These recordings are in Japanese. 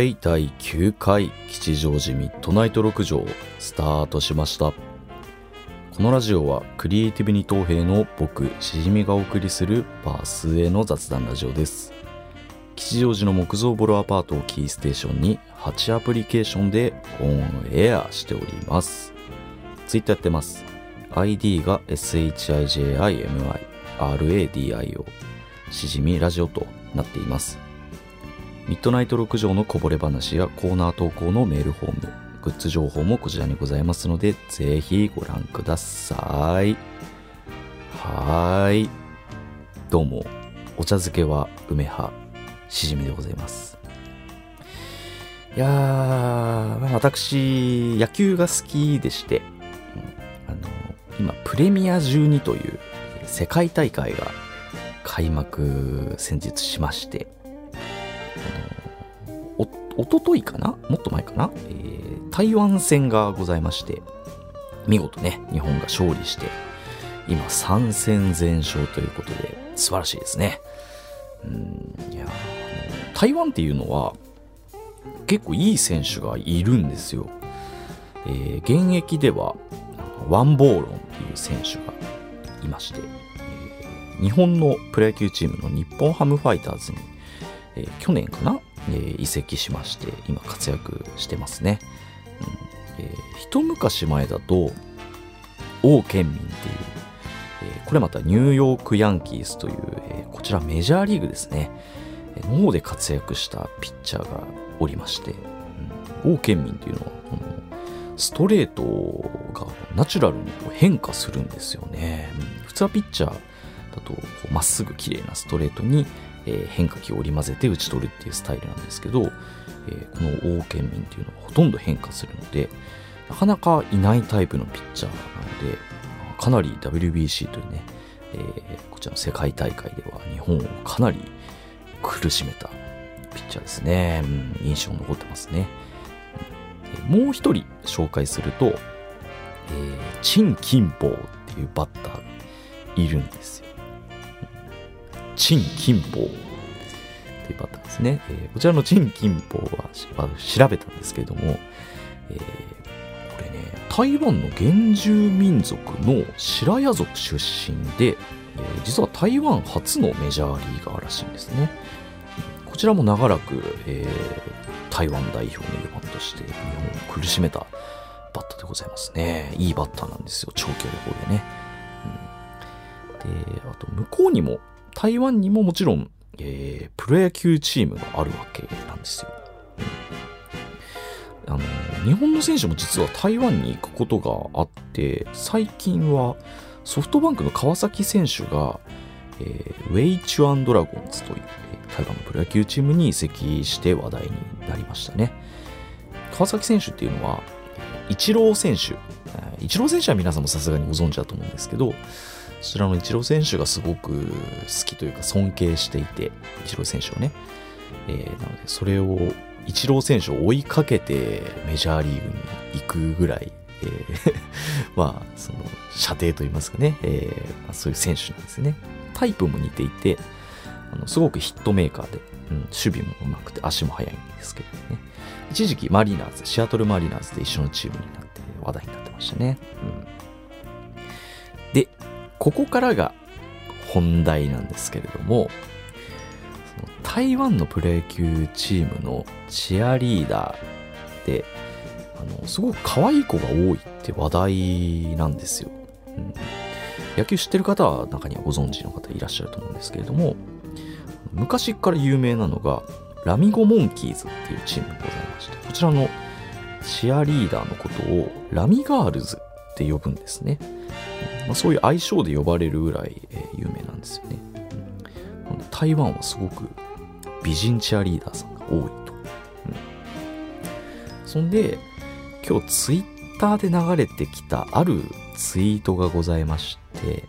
い、第9回吉祥寺ミッドナイト六条スタートしました。このラジオはクリエイティブに東平の僕、しじみがお送りするバースへの雑談ラジオです。吉祥寺の木造ボロアパートをキーステーションに8アプリケーションでオンエアしております。ツイッターやってます。ID が SHIJIMI RADIO しじみラジオとなっています。ミッドナイト6条のこぼれ話やコーナー投稿のメールフォーム、グッズ情報もこちらにございますので、ぜひご覧ください。はーい。どうも、お茶漬けは梅葉、しじみでございます。いやー、私、野球が好きでして、あの、今、プレミア12という世界大会が開幕先日しまして、のおとといかな？もっと前かな、えー台湾戦がございまして、見事ね、日本が勝利して、今3戦全勝ということで、素晴らしいですね。うん、いや、台湾っていうのは、結構いい選手がいるんですよ。えー現役では、ワンボーロンっていう選手がいまして、日本のプロ野球チームの日本ハムファイターズに、えー去年かな、えー移籍しまして、今活躍してますね。うん。えー一昔前だと、王健民っていう、えーこれまたニューヨークヤンキースという、えーこちらメジャーリーグですね、えーの方で活躍したピッチャーがおりまして、うん。王健民というのは、このストレートがナチュラルに変化するんですよね。うん。普通はピッチャーだとまっすぐ綺麗なストレートに、え変化球を織り交ぜて打ち取るっていうスタイルなんですけど、えーこの王健民っていうのはほとんど変化するので、なかなかいないタイプのピッチャーなので、かなり WBC というね、えーこちらの世界大会では日本をかなり苦しめたピッチャーですね。うん印象残ってますね。うんでもう一人紹介すると、えー、陳金宝っていうバッターがいるんですよ。陳金宝っていうバッターですね。えーこちらの陳金宝は調べたんですけれども、えーこれね、台湾の原住民族の白屋族出身で、えー実は台湾初のメジャーリーガーらしいんですね。こちらも長らく、えー台湾代表の4番として日本を苦しめたバッターでございますね。いいバッターなんですよ、長距離砲でね。うんで、あと向こうにも、台湾にももちろん、えープロ野球チームがあるわけなんですよ。あの日本の選手も実は台湾に行くことがあって、最近はソフトバンクの川崎選手が、えーウェイチュアンドラゴンズという、え台湾のプロ野球チームに移籍して話題になりましたね。川崎選手っていうのは、イチロー選手、えーイチロー選手は皆さんもさすがにご存知だと思うんですけど、そちらのイチロー選手がすごく好きというか尊敬していて、イチロー選手をね。えーなので、それを、イチロー選手を追いかけてメジャーリーグに行くぐらい、えー まあ、その、射程といいますかね、えーまあそういう選手なんですね。タイプも似ていて、あのすごくヒットメーカーで、うん、守備も上手くて足も速いんですけどね。一時期マリナーズ、シアトルマリナーズで一緒のチームになって話題になってましたね。うん、で、ここからが本題なんですけれども、台湾のプロ野球チームのチアリーダーで、あの、すごく可愛い子が多いって話題なんですよ。うん野球知ってる方は中にはご存知の方いらっしゃると思うんですけれども、昔から有名なのが、ラミゴモンキーズっていうチームがございまして、こちらのチアリーダーのことをラミガールズって呼ぶんですね。まあ、そういう愛称で呼ばれるぐらい、え有名なんですよね。うん台湾はすごく美人チアリーダーさんが多いと。うんそんで、今日ツイッターで流れてきたあるツイートがございまして、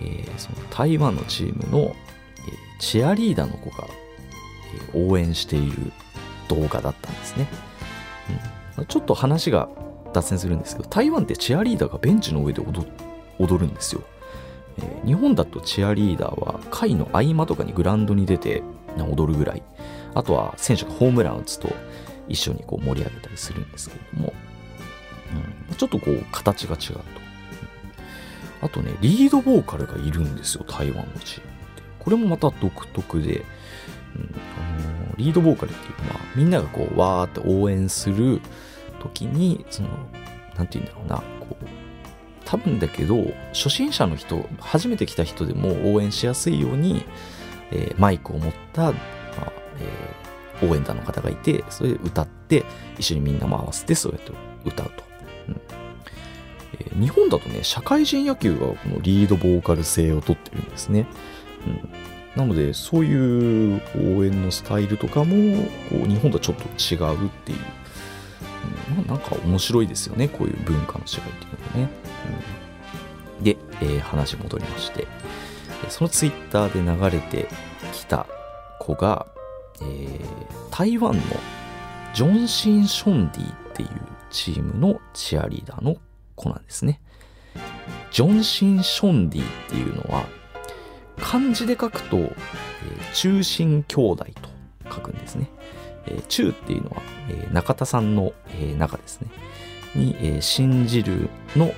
えーその台湾のチームの、えーチアリーダーの子が、えー応援している動画だったんですね。うんちょっと話が脱線するんですけど、台湾ってチアリーダーがベンチの上で踊って踊るんですよ。えー日本だとチアリーダーは会の合間とかにグラウンドに出て踊るぐらいあとは選手がホームラン打つと一緒にこう盛り上げたりするんですけれども、うん、ちょっとこう形が違うと。あとね、リードボーカルがいるんですよ、台湾のチームって。これもまた独特で、うんあのー、リードボーカルっていうのは、みんながこう、わーって応援する時に、その、なんて言うんだろうな、こう、多分だけど、初心者の人、初めて来た人でも応援しやすいように、えー、マイクを持った、まあえー、応援団の方がいて、それで歌って、一緒にみんなも合わせて、そうやって歌うと。うんえー、日本だとね、社会人野球がこのリードボーカル性をとってるんですね。うん、なので、そういう応援のスタイルとかも、こう日本とはちょっと違うっていう、うん、まあ、なんか面白いですよね、こういう文化の違いっていうのがね。で、えー、話戻りまして、そのツイッターで流れてきた子が、えー、台湾のジョンシン・ションディっていうチームのチアリーダーの子なんですね。ジョンシン・ションディっていうのは、漢字で書くと、えー、中心兄弟と書くんですね。えー、中っていうのは、えー、中田さんの、えー、中ですね。に、えー、信じるの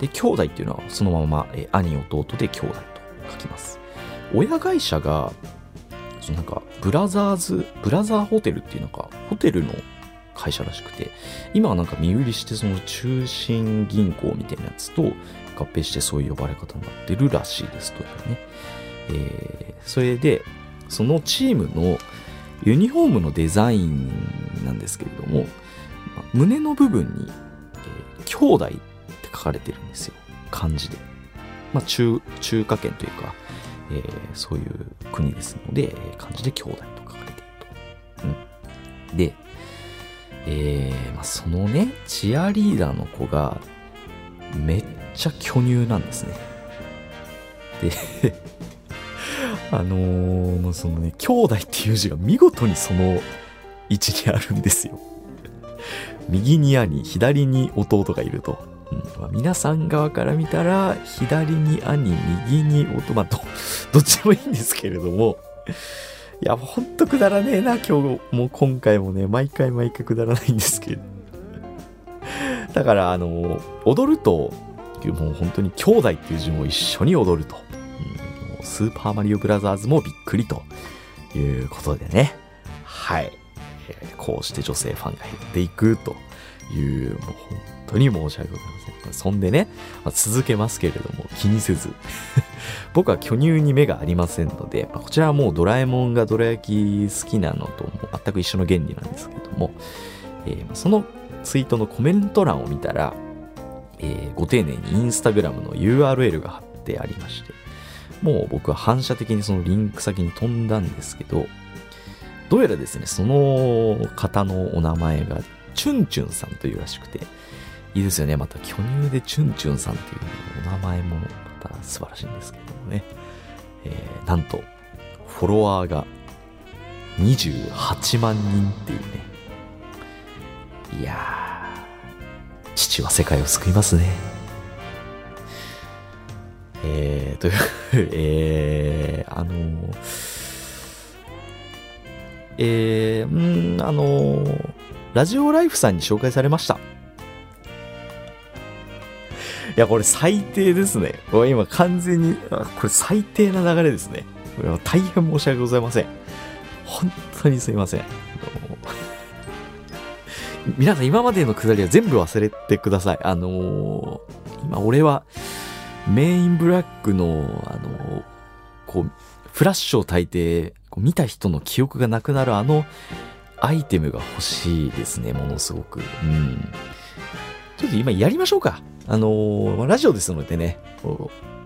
で、兄弟っていうのはそのまま、え、兄弟で兄弟と書きます。親会社が、そのなんか、ブラザーズ、ブラザーホテルっていうなんか、ホテルの会社らしくて、今はなんか身売りしてその中心銀行みたいなやつと合併してそういう呼ばれ方になってるらしいですというね。えー、それで、そのチームのユニフォームのデザインなんですけれども、胸の部分に、えー、兄弟っ書かれてるんですよ。漢字で。まあ、中、中華圏というか、えー、そういう国ですので、漢字で兄弟と書かれていると。うん。で、えー、まあ、そのね、チアリーダーの子が、めっちゃ巨乳なんですね。で あのー、そのね、兄弟っていう字が見事にその位置にあるんですよ。右に兄、左に弟がいると。うんまあ、皆さん側から見たら、左に兄、右に弟、まあ、ど、どっちもいいんですけれども、いや、ほんとくだらねえな、今日も今回もね、毎回毎回くだらないんですけど。だから、あの、踊ると、もう本当に兄弟っていう字も一緒に踊ると。うん、スーパーマリオブラザーズもびっくりということでね。はい。こうして女性ファンが減っていくという、もう本当に申し訳ございません。そんでね、まあ、続けますけれども、気にせず。僕は巨乳に目がありませんので、まあ、こちらはもうドラえもんがどら焼き好きなのと全く一緒の原理なんですけども、えー、そのツイートのコメント欄を見たら、えー、ご丁寧にインスタグラムの URL が貼ってありまして、もう僕は反射的にそのリンク先に飛んだんですけど、どうやらですね、その方のお名前がチュンチュンさんというらしくて、いいですよね。また巨乳でチュンチュンさんっていうお名前もまた素晴らしいんですけどもね。えー、なんと、フォロワーが28万人っていうね。いやー、父は世界を救いますね。えー、という、えー、あのー、えー、んあのー、ラジオライフさんに紹介されました。いや、これ最低ですね。これ今完全に、これ最低な流れですね。これは大変申し訳ございません。本当にすいません。皆さん今までのくだりは全部忘れてください。あのー、今俺はメインブラックの、あのー、こう、フラッシュを焚いて、こう見た人の記憶がなくなるあのアイテムが欲しいですね、ものすごく。うん。ちょっと今やりましょうか。あのー、ラジオですのでね、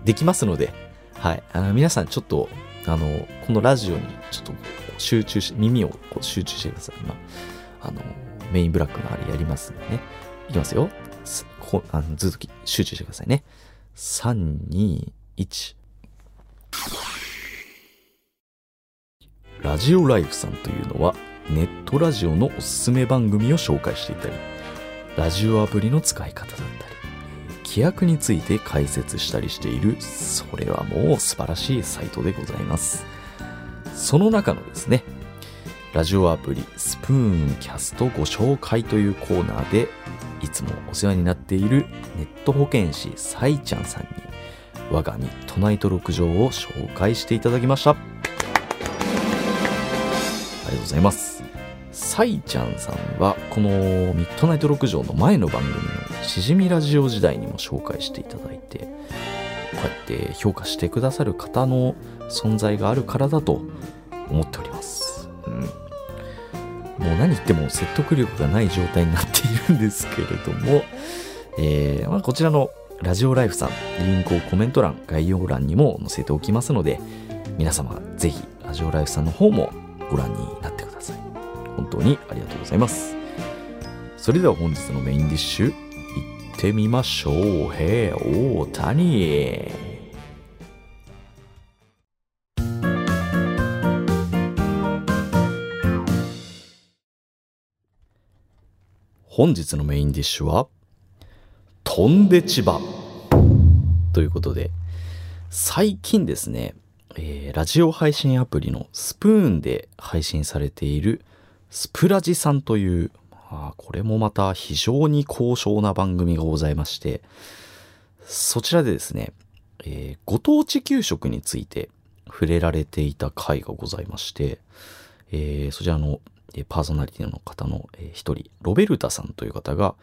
できますので、はい。あの皆さんちょっと、あの、このラジオにちょっと集中し、耳をこう集中してください。今、あの、メインブラックのあれやりますんでね。いきますよ。こあのずっと集中してくださいね。3、2、1。ラジオライフさんというのは、ネットラジオのおすすめ番組を紹介していたり、ラジオアプリの使い方だったり、規約について解説したりしている、それはもう素晴らしいサイトでございます。その中のですね、ラジオアプリスプーンキャストご紹介というコーナーで、いつもお世話になっているネット保健師サイちゃんさんに我がミッドナイト6条を紹介していただきました。ありがとうございます。サイちゃんさんはこのミッドナイト6条の前の番組のしじみラジオ時代にも紹介していただいてこうやって評価してくださる方の存在があるからだと思っております。うん。もう何言っても説得力がない状態になっているんですけれども、えーまあ、こちらのラジオライフさん、リンクをコメント欄、概要欄にも載せておきますので、皆様ぜひラジオライフさんの方もご覧になって。本当にありがとうございます。それでは本日のメインディッシュ、行ってみましょう。へえ、大谷。本日のメインディッシュは、飛んで千葉。ということで、最近ですね、えーラジオ配信アプリのスプーンで配信されているスプラジさんという、あ、これもまた非常に高尚な番組がございまして、そちらでですね、えーご当地給食について触れられていた回がございまして、えーそちらのパーソナリティの方の一人、ロベルタさんという方が、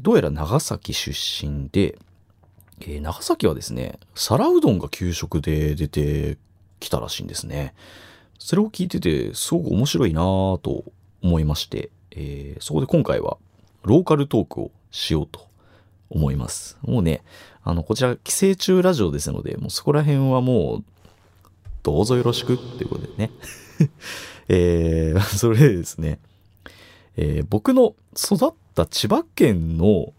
どうやら長崎出身で、えー長崎はですね、皿うどんが給食で出てきたらしいんですね。それを聞いてて、すごく面白いなぁと思いまして、えーそこで今回はローカルトークをしようと思います。もうね、あの、こちら、寄生虫ラジオですので、もうそこら辺はもう、どうぞよろしくっていうことでね。えー それでですね、えー僕の育った千葉県の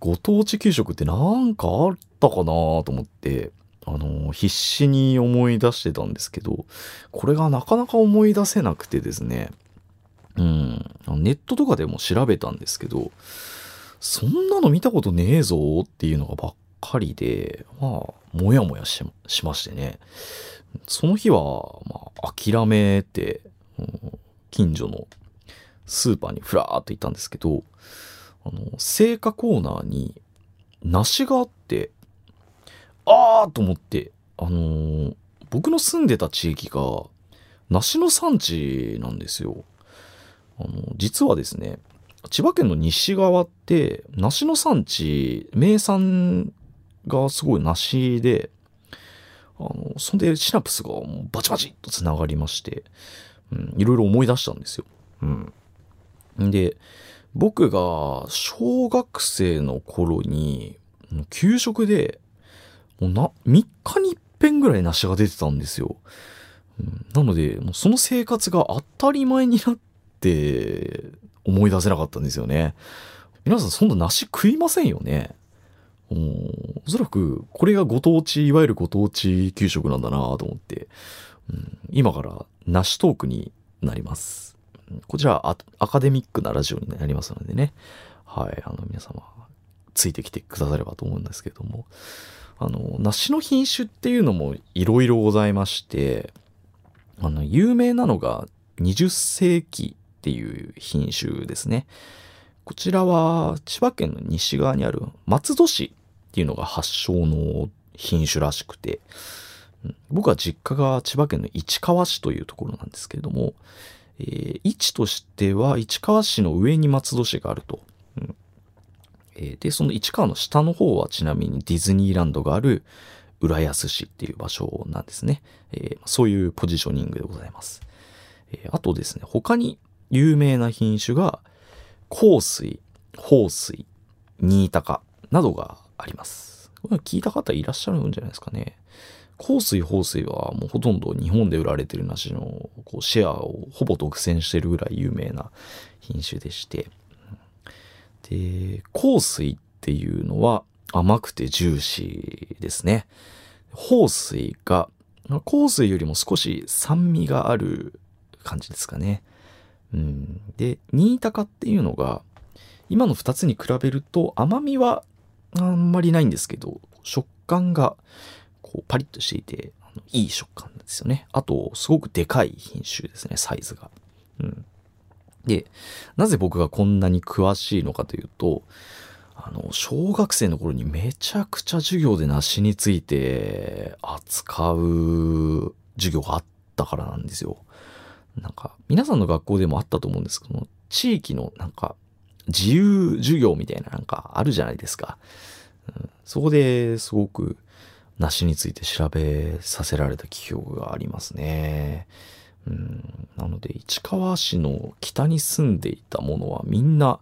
ご当地給食ってなんかあったかなと思って、あの必死に思い出してたんですけど、これがなかなか思い出せなくてですね、うん、ネットとかでも調べたんですけど、そんなの見たことねえぞっていうのがばっかりで、まあ、もやもやししましてね。その日は、まあ、諦めて、うん近所のスーパーにふらーっと行ったんですけど、あの、青果コーナーに梨があって、あーと思って、あのー僕の住んでた地域が梨の産地なんですよ。あの、実はですね、千葉県の西側って梨の産地、名産がすごい梨で、あの、そんでシナプスがバチバチっと繋がりまして、うん、いろいろ思い出したんですよ。うん。で、僕が小学生の頃に、給食で、もうな、3日に一遍ぐらい梨が出てたんですよ。うんなので、もうその生活が当たり前になって、思い出せなかったんですよね。皆さんそんな梨食いませんよね。おそらく、これがご当地、いわゆるご当地給食なんだなと思って、うん今から梨トークになります。こちらアアカデミックなラジオになりますのでね。はい、あの皆様、ついてきてくださればと思うんですけれども。あの、梨の品種っていうのもいろいろございまして、あの、有名なのが20世紀っていう品種ですね。こちらは千葉県の西側にある松戸市っていうのが発祥の品種らしくて、僕は実家が千葉県の市川市というところなんですけれども、えー位置としては市川市の上に松戸市があると。えーで、その市川の下の方はちなみにディズニーランドがある浦安市っていう場所なんですね。えーそういうポジショニングでございます。えーあとですね、他に有名な品種が、香水、豊水、新高などがあります。これ聞いた方いらっしゃるんじゃないですかね。香水、豊水はもうほとんど日本で売られてる梨のこうシェアをほぼ独占してるぐらい有名な品種でして。で、香水っていうのは甘くてジューシーですね。豊水が、香水よりも少し酸味がある感じですかね。うん、で、新高っていうのが、今の2つに比べると甘みはあんまりないんですけど、食感がこうパリッとしていて、いい食感ですよね。あと、すごくでかい品種ですね、サイズが。うん。で、なぜ僕がこんなに詳しいのかというと、あの、小学生の頃にめちゃくちゃ授業で梨について扱う授業があったからなんですよ。なんか、皆さんの学校でもあったと思うんですけど地域のなんか、自由授業みたいななんかあるじゃないですか。うん、そこですごく梨について調べさせられた記憶がありますね。うん、なので、市川市の北に住んでいた者はみんな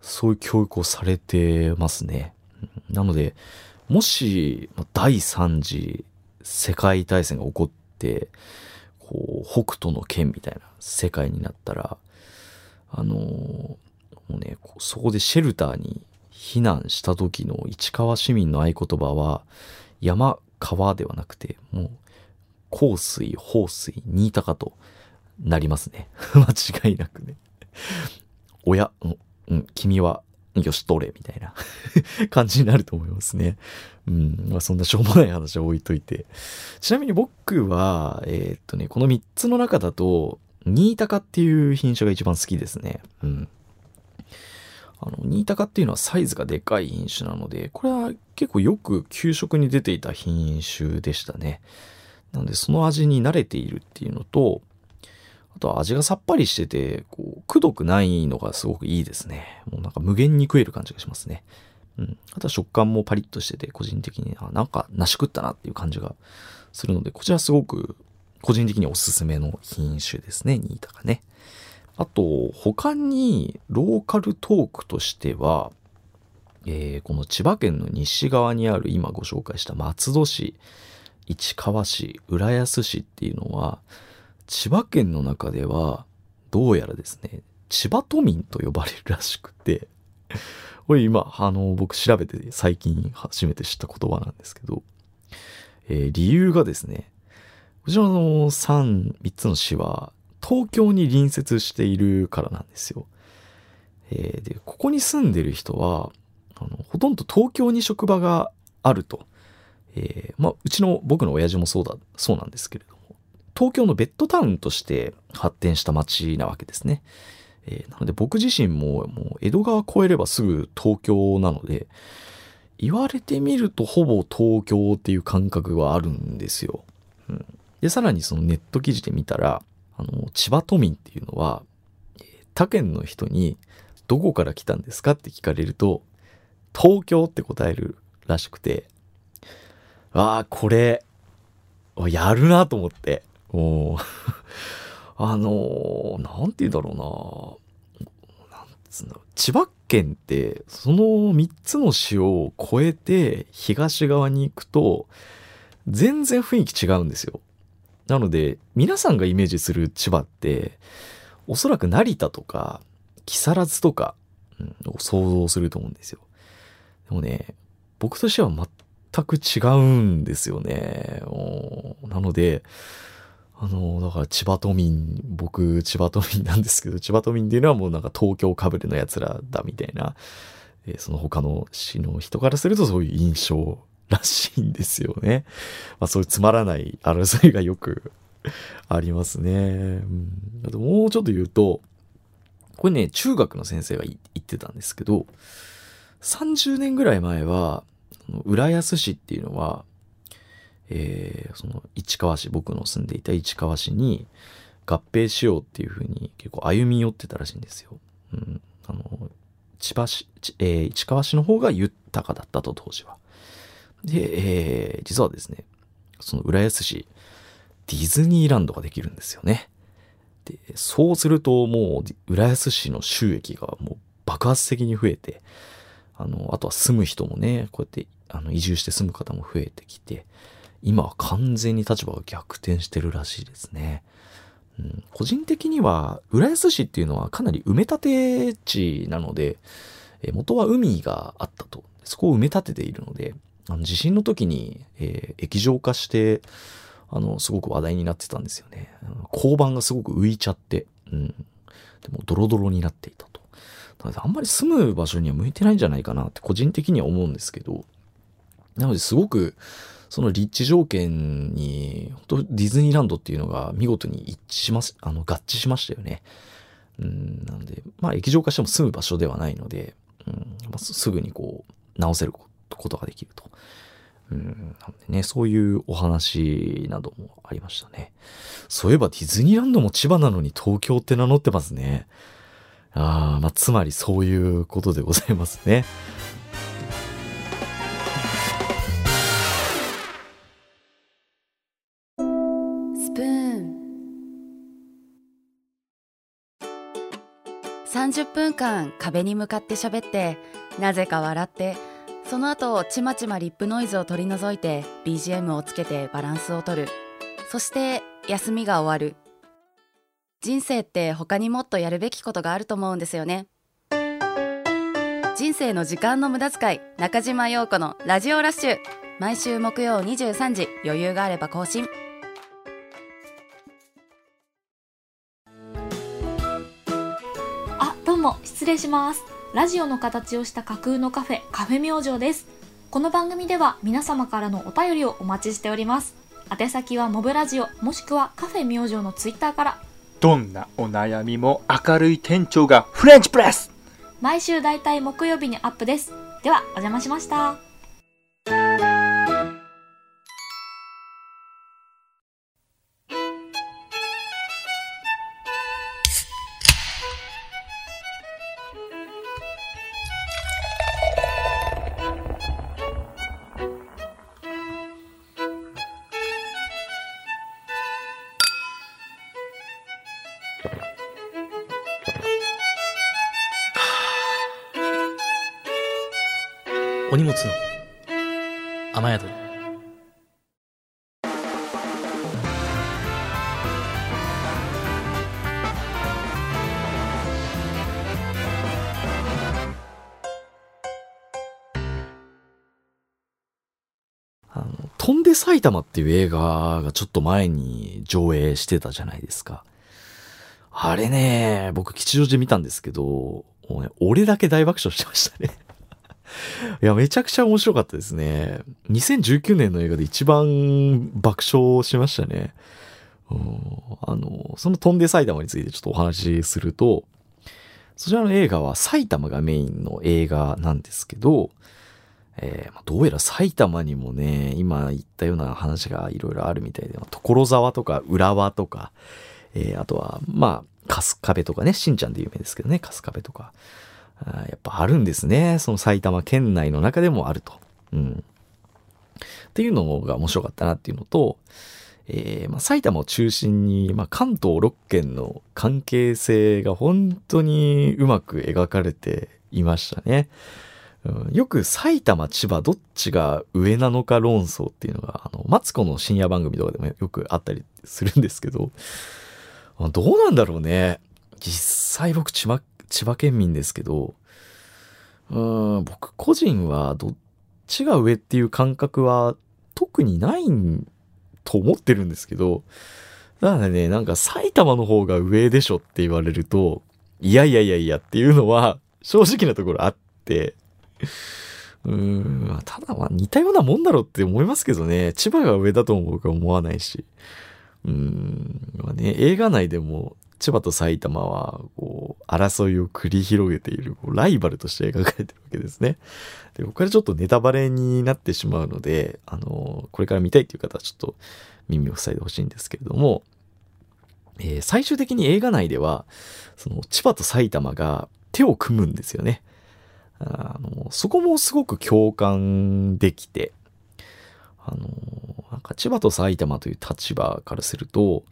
そういう教育をされてますね。なので、もし第三次世界大戦が起こって、こう、北斗の剣みたいな世界になったら、あのもうね、そこでシェルターに避難した時の市川市民の合言葉は、山、川ではなくて、もう、香水、放水、新高となりますね。間違いなくね。親、うん、君は、よし、取れ、みたいな 感じになると思いますね。うん、まあそんなしょうもない話は置いといて。ちなみに僕は、えー、っとね、この3つの中だと、新高っていう品種が一番好きですね。うん。あの、新高っていうのはサイズがでかい品種なので、これは結構よく給食に出ていた品種でしたね。なので、その味に慣れているっていうのと、あとは味がさっぱりしてて、こう、くどくないのがすごくいいですね。もうなんか無限に食える感じがしますね。うん。あとは食感もパリッとしてて、個人的に、あ、なんか梨食ったなっていう感じがするので、こちらすごく個人的におすすめの品種ですね、新高ね。あと、他にローカルトークとしては、えー、この千葉県の西側にある今ご紹介した松戸市、市川市、浦安市っていうのは、千葉県の中では、どうやらですね、千葉都民と呼ばれるらしくて、これ今、あの、僕調べて最近初めて知った言葉なんですけど、えー、理由がですね、こちらの3、3つの市は、東京に隣接しているからなんですよ。えー、で、ここに住んでる人は、あの、ほとんど東京に職場があると。えー、まあ、うちの僕の親父もそうだ、そうなんですけれども、東京のベッドタウンとして発展した街なわけですね。えー、なので僕自身ももう江戸川越えればすぐ東京なので、言われてみるとほぼ東京っていう感覚はあるんですよ。うん、で、さらにそのネット記事で見たら、あの、千葉都民っていうのは、他県の人にどこから来たんですかって聞かれると、東京って答えるらしくて、ああ、これ、やるなと思って。もう あのー、なんて言うんだろうな。なんつうんだろう。千葉県って、その3つの市を越えて東側に行くと、全然雰囲気違うんですよ。なので、皆さんがイメージする千葉って、おそらく成田とか、木更津とか、うん、を想像すると思うんですよ。でもね、僕としてはく違うんですよね。なので、あの、だから千葉都民、僕千葉都民なんですけど、千葉都民っていうのはもうなんか東京かぶれの奴らだみたいな、えー、その他の市の人からするとそういう印象らしいんですよね。まあそういうつまらない争いがよく ありますね。うん、あともうちょっと言うと、これね、中学の先生が言ってたんですけど、30年ぐらい前は、浦安市っていうのは、えー、その市川市、僕の住んでいた市川市に合併しようっていうふうに結構歩み寄ってたらしいんですよ。うん、あの、千葉市、えー、市川市の方が豊かだったと当時は。で、えー、実はですね、その浦安市、ディズニーランドができるんですよね。で、そうするともう浦安市の収益がもう爆発的に増えて、あの、あとは住む人もね、こうやってあの移住して住む方も増えてきて、今は完全に立場が逆転してるらしいですね。うん、個人的には、浦安市っていうのはかなり埋め立て地なので、え元は海があったと。そこを埋め立てているので、あの地震の時に、えー、液状化して、あの、すごく話題になってたんですよね。交番がすごく浮いちゃって、うん。でもドロドロになっていたと。あんまり住む場所には向いてないんじゃないかなって個人的には思うんですけど、なのですごくその立地条件に、本当ディズニーランドっていうのが見事に一致します、あの、合致しましたよね。うん、なんで、まあ、液状化しても住む場所ではないので、うんまあ、すぐにこう、直せることができると。うん、なんでね、そういうお話などもありましたね。そういえばディズニーランドも千葉なのに東京って名乗ってますね。ああ、まあ、つまりそういうことでございますね。30分間壁に向かって喋ってなぜか笑ってその後ちまちまリップノイズを取り除いて BGM をつけてバランスを取る。そして休みが終わる。人生って他にもっとやるべきことがあると思うんですよね。人生の時間の無駄遣い中島陽子のラジオラッシュ。毎週木曜23時余裕があれば更新。うも失礼します。ラジオの形をした架空のカフェカフェ明星です。この番組では皆様からのお便りをお待ちしております。宛先はモブラジオもしくはカフェ明星のツイッターから。どんなお悩みも明るい店長がフレンチプレス。毎週だいたい木曜日にアップです。ではお邪魔しました埼玉っていう映画がちょっと前に上映してたじゃないですか。あれね、僕吉祥寺見たんですけど、もうね、俺だけ大爆笑してましたね。いや、めちゃくちゃ面白かったですね。2019年の映画で一番爆笑しましたね。あの、その飛んで埼玉についてちょっとお話しすると、そちらの映画は埼玉がメインの映画なんですけど、えー、どうやら埼玉にもね、今言ったような話がいろいろあるみたいで、所沢とか浦和とか、えー、あとは、まあ、春日部とかね、しんちゃんで有名ですけどね、春日部とか。あやっぱあるんですね。その埼玉県内の中でもあると。うん。っていうのが面白かったなっていうのと、えーまあ、埼玉を中心に、まあ、関東6県の関係性が本当にうまく描かれていましたね。うん、よく埼玉、千葉、どっちが上なのか論争っていうのが、あの、マツコの深夜番組とかでもよくあったりするんですけど、どうなんだろうね。実際僕千葉、千葉県民ですけど、うん、僕個人はどっちが上っていう感覚は特にないと思ってるんですけど、だからね、なんか埼玉の方が上でしょって言われると、いやいやいやいやっていうのは正直なところあって、うーん、ただまあ似たようなもんだろうって思いますけどね、千葉が上だとも僕は思わないし、うーん、まあね、映画内でも千葉と埼玉は、こう、争いを繰り広げている、こうライバルとして描かれてるわけですね。で、ここからちょっとネタバレになってしまうので、あの、これから見たいっていう方はちょっと耳を塞いでほしいんですけれども、えー、最終的に映画内では、その、千葉と埼玉が手を組むんですよね。あの、そこもすごく共感できて、あの、なんか千葉と埼玉という立場からすると、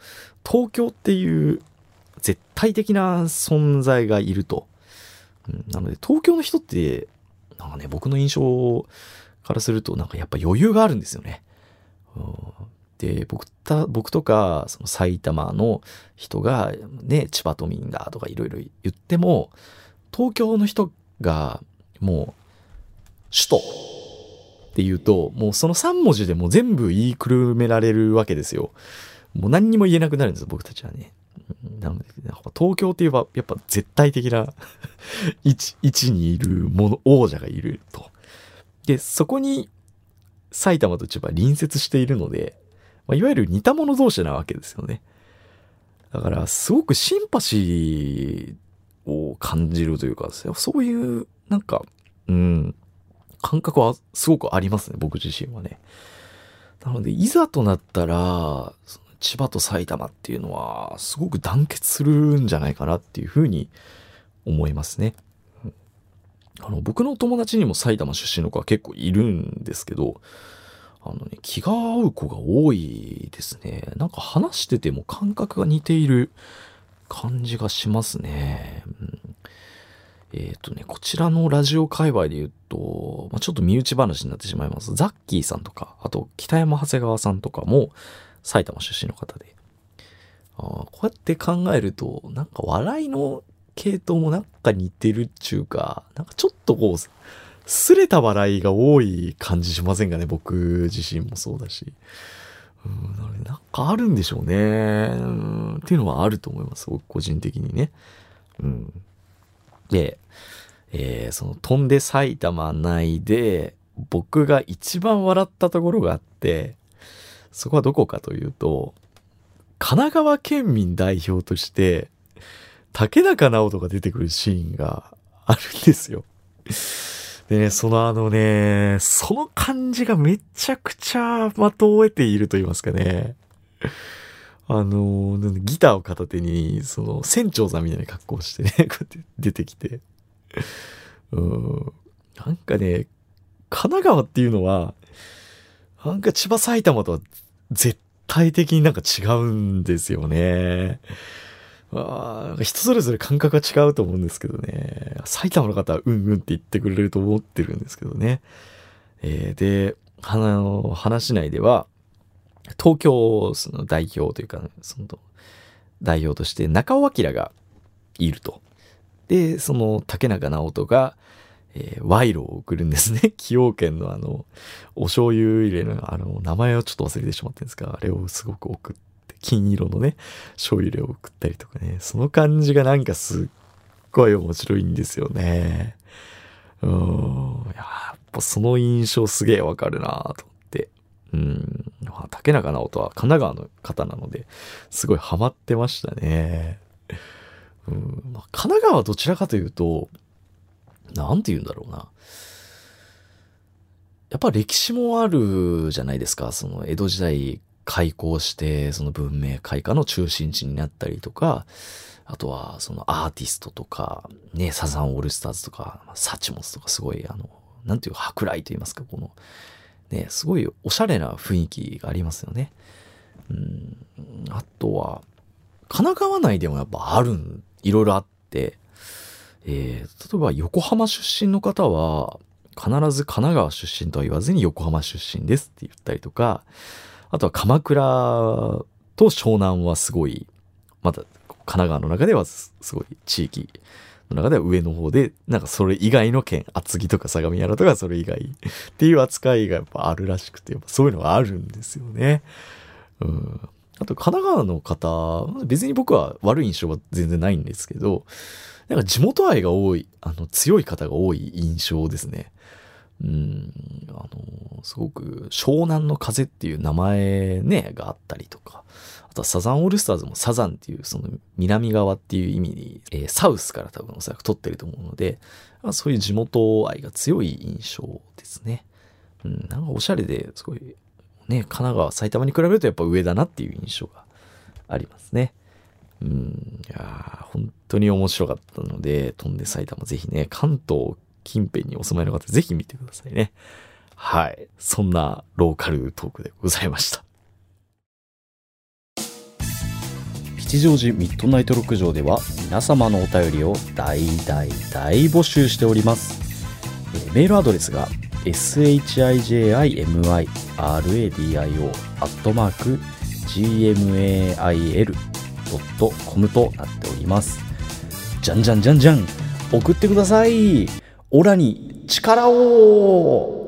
東京っていう絶対的な存在がいると。なので、東京の人って、なんかね、僕の印象からすると、なんかやっぱ余裕があるんですよね。で、僕た、僕とか、その埼玉の人が、ね、千葉都民だとかいろいろ言っても、東京の人が、もう、首都って言うと、もうその3文字でもう全部言いくるめられるわけですよ。もう何にも言えなくなるんです、僕たちはね。なので、東京って言えば、やっぱ絶対的な位 置、位置にいるもの、王者がいると。で、そこに、埼玉と千葉隣接しているので、まあ、いわゆる似た者同士なわけですよね。だから、すごくシンパシーを感じるというか、そういう、なんか、うん、感覚はすごくありますね、僕自身はね。なので、いざとなったら、千葉と埼玉っていうのは、すごく団結するんじゃないかなっていうふうに思いますね。あの、僕の友達にも埼玉出身の子は結構いるんですけど、あのね、気が合う子が多いですね。なんか話してても感覚が似ている感じがしますね。うんえっ、とね、こちらのラジオ界隈で言うと、まあ、ちょっと身内話になってしまいます。ザッキーさんとか、あと北山長谷川さんとかも埼玉出身の方で。あこうやって考えると、なんか笑いの系統もなんか似てるっちゅうか、なんかちょっとこう、すれた笑いが多い感じしませんかね、僕自身もそうだし。うん、なんかあるんでしょうね。うん、っていうのはあると思います、僕個人的にね。うん。で、えーその飛んで埼玉内で、僕が一番笑ったところがあって、そこはどこかというと、神奈川県民代表として、竹中直人が出てくるシーンがあるんですよ。でね、そのあのね、その感じがめちゃくちゃ的を得ていると言いますかね。あの、なんでギターを片手に、その、船長さんみたいな格好をしてね、こうやって出てきて。うん。なんかね、神奈川っていうのは、なんか千葉埼玉とは絶対的になんか違うんですよね。あ人それぞれ感覚が違うと思うんですけどね。埼玉の方はうんうんって言ってくれると思ってるんですけどね。えーで、はなの話内では、東京その代表というか、その代表として中尾明がいると。で、その竹中直人が、えー賄賂を送るんですね。崎陽軒のあの、お醤油入れのあの、名前をちょっと忘れてしまってんですが、あれをすごく送って、金色のね、醤油入れを送ったりとかね、その感じがなんかすっごい面白いんですよね。うん、やっぱその印象すげえわかるなと。うん、まあ竹中直人は神奈川の方なので、すごいハマってましたね。うんまあ、神奈川はどちらかというと、なんて言うんだろうな。やっぱ歴史もあるじゃないですか。その江戸時代開港して、その文明開化の中心地になったりとか、あとはそのアーティストとか、ね、サザンオールスターズとか、サチモスとかすごい、あの、なんていう、舶来と言いますか、この、ね、すごいおしゃれな雰囲気がありますよね。うん、あとは、神奈川内でもやっぱあるん、いろいろあって、えー例えば横浜出身の方は、必ず神奈川出身とは言わずに横浜出身ですって言ったりとか、あとは鎌倉と湘南はすごい、また神奈川の中ではすごい地域の中では上の方で、なんかそれ以外の県、厚木とか相模原とかそれ以外 っていう扱いがやっぱあるらしくて、やっぱそういうのがあるんですよね。うん。あと神奈川の方、別に僕は悪い印象は全然ないんですけど、なんか地元愛が多い、あの強い方が多い印象ですね。うん、あの、すごく湘南の風っていう名前ね、があったりとか、あとはサザンオールスターズもサザンっていうその南側っていう意味に、えーサウスから多分おそらく取ってると思うので、まあそういう地元愛が強い印象ですね。うん、なんかおしゃれですごい、ね、神奈川、埼玉に比べるとやっぱ上だなっていう印象がありますね。うん、いや本当に面白かったので、飛んで埼玉ぜひね、関東近辺にお住まいの方ぜひ見てくださいね。はい。そんなローカルトークでございました。吉祥寺ミッドナイト六条では皆様のお便りを大大大募集しております。えメールアドレスが shijimiru.gmail.com となっております。じゃんじゃんじゃんじゃん送ってくださいオラに力を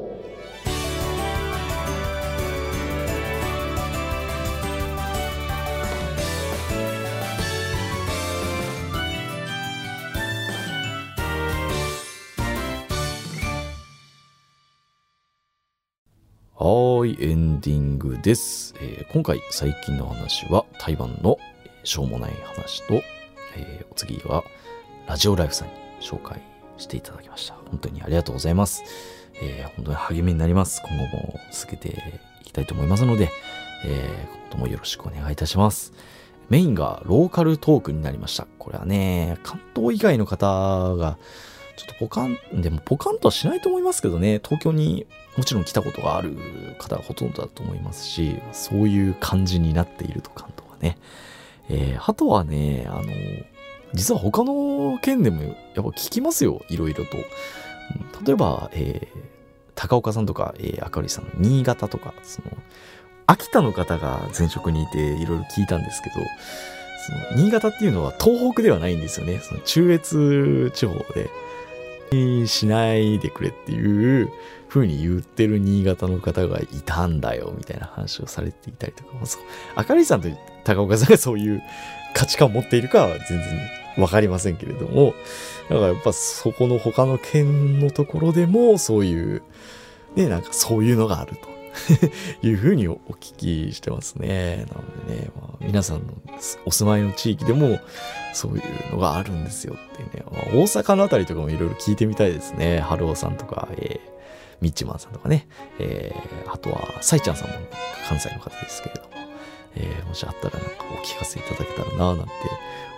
はい、エンディングです。えー今回、最近の話は台湾のえーしょうもない話と、えーお次はラジオライフさんに紹介していただきました。本当にありがとうございます。えー本当に励みになります。今後も続けていきたいと思いますので、えー今後ともよろしくお願いいたします。メインがローカルトークになりました。これはね、関東以外の方が、ちょっとポカン、でもポカンとはしないと思いますけどね、東京にもちろん来たことがある方がほとんどだと思いますし、そういう感じになっていると関東はね。えーあとはね、あの、実は他の県でもやっぱ聞きますよ、いろいろと。例えば、えー高岡さんとか、えー赤堀さんの新潟とか、その、秋田の方が前職にいていろいろ聞いたんですけど、その新潟っていうのは東北ではないんですよね。その中越地方で、しないでくれっていう風に言ってる新潟の方がいたんだよ、みたいな話をされていたりとか、そう赤利さんと高岡さんがそういう価値観を持っているかは全然わかりませんけれども、だからやっぱそこの他の県のところでもそういう、ね、なんかそういうのがあると。いうふうにお聞きしてますね。なのでね、まあ、皆さんのお住まいの地域でもそういうのがあるんですよっていうね。まあ大阪のあたりとかもいろいろ聞いてみたいですね。春尾さんとか、えー、ミッチマンさんとかね。えー、あとは、サイちゃんさんも関西の方ですけれども。えー、もしあったらなんかお聞かせいただけたらなぁなんて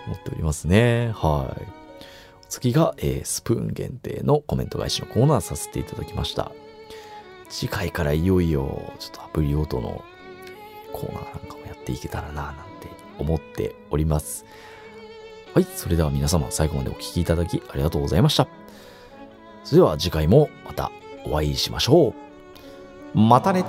思っておりますね。はい。次が、えースプーン限定のコメント返しのコーナーさせていただきました。次回からいよいよ、ちょっとアプリオートのコーナーなんかもやっていけたらなぁなんて思っております。はい。それでは皆様最後までお聞きいただきありがとうございました。それでは次回もまたお会いしましょう。またね